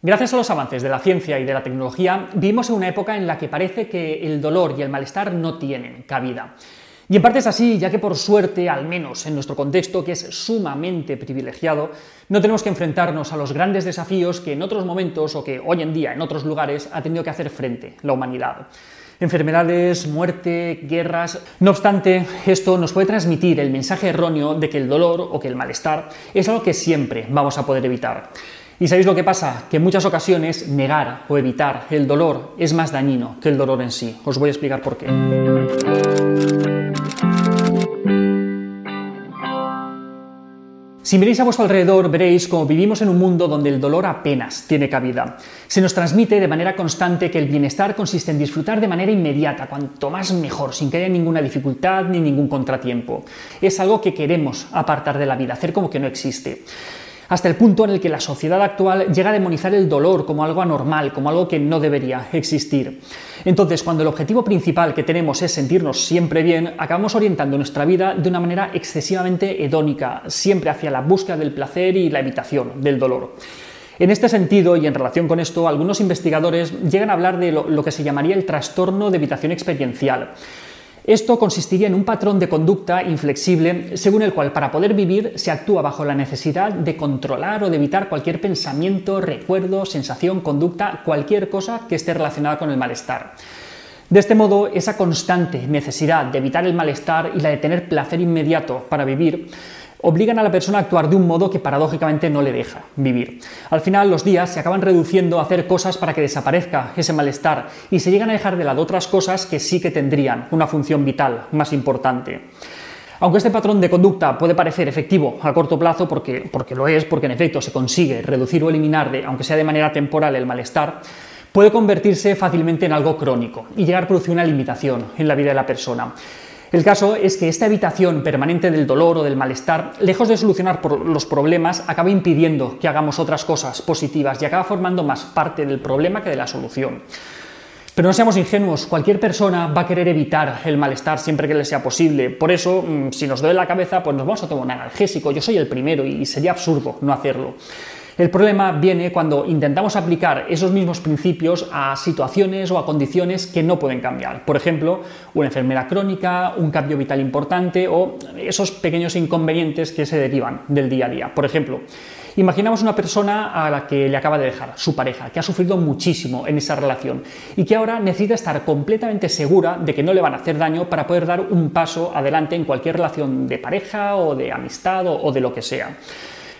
Gracias a los avances de la ciencia y de la tecnología, vivimos en una época en la que parece que el dolor y el malestar no tienen cabida. Y en parte es así, ya que por suerte, al menos en nuestro contexto, que es sumamente privilegiado, no tenemos que enfrentarnos a los grandes desafíos que en otros momentos o que hoy en día en otros lugares ha tenido que hacer frente la humanidad. Enfermedades, muerte, guerras. No obstante, esto nos puede transmitir el mensaje erróneo de que el dolor o que el malestar es algo que siempre vamos a poder evitar. ¿Y sabéis lo que pasa? Que en muchas ocasiones negar o evitar el dolor es más dañino que el dolor en sí. Os voy a explicar por qué. Si miréis a vuestro alrededor veréis cómo vivimos en un mundo donde el dolor apenas tiene cabida. Se nos transmite de manera constante que el bienestar consiste en disfrutar de manera inmediata, cuanto más mejor, sin que haya ninguna dificultad ni ningún contratiempo. Es algo que queremos apartar de la vida, hacer como que no existe hasta el punto en el que la sociedad actual llega a demonizar el dolor como algo anormal, como algo que no debería existir. Entonces, cuando el objetivo principal que tenemos es sentirnos siempre bien, acabamos orientando nuestra vida de una manera excesivamente hedónica, siempre hacia la búsqueda del placer y la evitación del dolor. En este sentido, y en relación con esto, algunos investigadores llegan a hablar de lo, que se llamaría el trastorno de evitación experiencial. Esto consistiría en un patrón de conducta inflexible según el cual para poder vivir se actúa bajo la necesidad de controlar o de evitar cualquier pensamiento, recuerdo, sensación, conducta, cualquier cosa que esté relacionada con el malestar. De este modo, esa constante necesidad de evitar el malestar y la de tener placer inmediato para vivir obligan a la persona a actuar de un modo que paradójicamente no le deja vivir. Al final los días se acaban reduciendo a hacer cosas para que desaparezca ese malestar y se llegan a dejar de lado otras cosas que sí que tendrían una función vital más importante. Aunque este patrón de conducta puede parecer efectivo a corto plazo, porque, porque lo es, porque en efecto se consigue reducir o eliminar, de, aunque sea de manera temporal, el malestar, puede convertirse fácilmente en algo crónico y llegar a producir una limitación en la vida de la persona. El caso es que esta evitación permanente del dolor o del malestar, lejos de solucionar los problemas, acaba impidiendo que hagamos otras cosas positivas y acaba formando más parte del problema que de la solución. Pero no seamos ingenuos, cualquier persona va a querer evitar el malestar siempre que le sea posible. Por eso, mm, si nos duele la cabeza, pues nos vamos a tomar un analgésico. Yo soy el primero y sería absurdo no hacerlo. El problema viene cuando intentamos aplicar esos mismos principios a situaciones o a condiciones que no pueden cambiar. Por ejemplo, una enfermedad crónica, un cambio vital importante o esos pequeños inconvenientes que se derivan del día a día. Por ejemplo, Imaginamos una persona a la que le acaba de dejar su pareja, que ha sufrido muchísimo en esa relación y que ahora necesita estar completamente segura de que no le van a hacer daño para poder dar un paso adelante en cualquier relación de pareja o de amistad o, de lo que sea.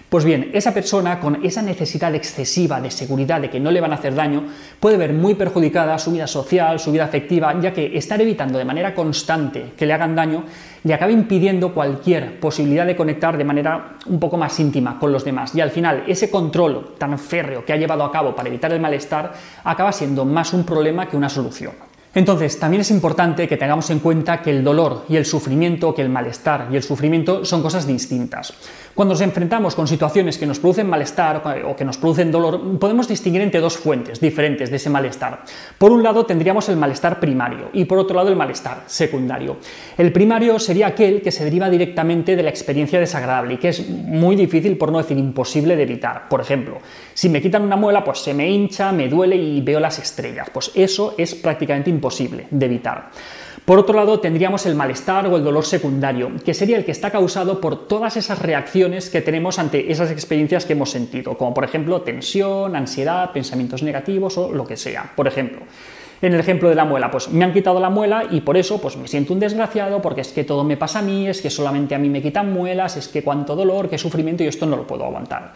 Pues bien, esa persona con esa necesidad excesiva de seguridad de que no le van a hacer daño puede ver muy perjudicada su vida social, su vida afectiva, ya que estar evitando de manera constante que le hagan daño le acaba impidiendo cualquier posibilidad de conectar de manera un poco más íntima con los demás. Y al final, ese control tan férreo que ha llevado a cabo para evitar el malestar acaba siendo más un problema que una solución. Entonces, también es importante que tengamos en cuenta que el dolor y el sufrimiento, que el malestar y el sufrimiento son cosas distintas. Cuando nos enfrentamos con situaciones que nos producen malestar o que nos producen dolor, podemos distinguir entre dos fuentes diferentes de ese malestar. Por un lado tendríamos el malestar primario y por otro lado el malestar secundario. El primario sería aquel que se deriva directamente de la experiencia desagradable y que es muy difícil, por no decir imposible, de evitar. Por ejemplo, si me quitan una muela, pues se me hincha, me duele y veo las estrellas. Pues eso es prácticamente de evitar. Por otro lado, tendríamos el malestar o el dolor secundario, que sería el que está causado por todas esas reacciones que tenemos ante esas experiencias que hemos sentido, como por ejemplo tensión, ansiedad, pensamientos negativos o lo que sea. Por ejemplo, en el ejemplo de la muela, pues me han quitado la muela y por eso pues me siento un desgraciado porque es que todo me pasa a mí, es que solamente a mí me quitan muelas, es que cuánto dolor, qué sufrimiento y esto no lo puedo aguantar.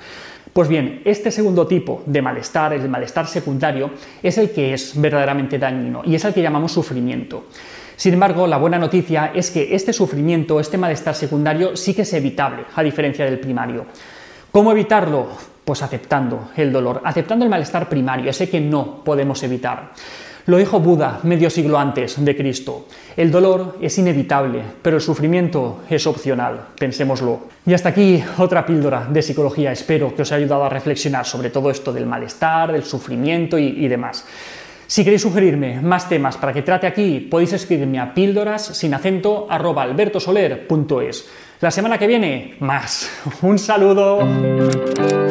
Pues bien, este segundo tipo de malestar, el malestar secundario, es el que es verdaderamente dañino y es el que llamamos sufrimiento. Sin embargo, la buena noticia es que este sufrimiento, este malestar secundario, sí que es evitable, a diferencia del primario. ¿Cómo evitarlo? Pues aceptando el dolor, aceptando el malestar primario, ese que no podemos evitar. Lo dijo Buda medio siglo antes de Cristo. El dolor es inevitable, pero el sufrimiento es opcional, pensémoslo. Y hasta aquí otra píldora de psicología. Espero que os haya ayudado a reflexionar sobre todo esto del malestar, del sufrimiento y, demás. Si queréis sugerirme más temas para que trate aquí, podéis escribirme a píldoras sin acento arroba albertosoler.es. La semana que viene, más. Un saludo.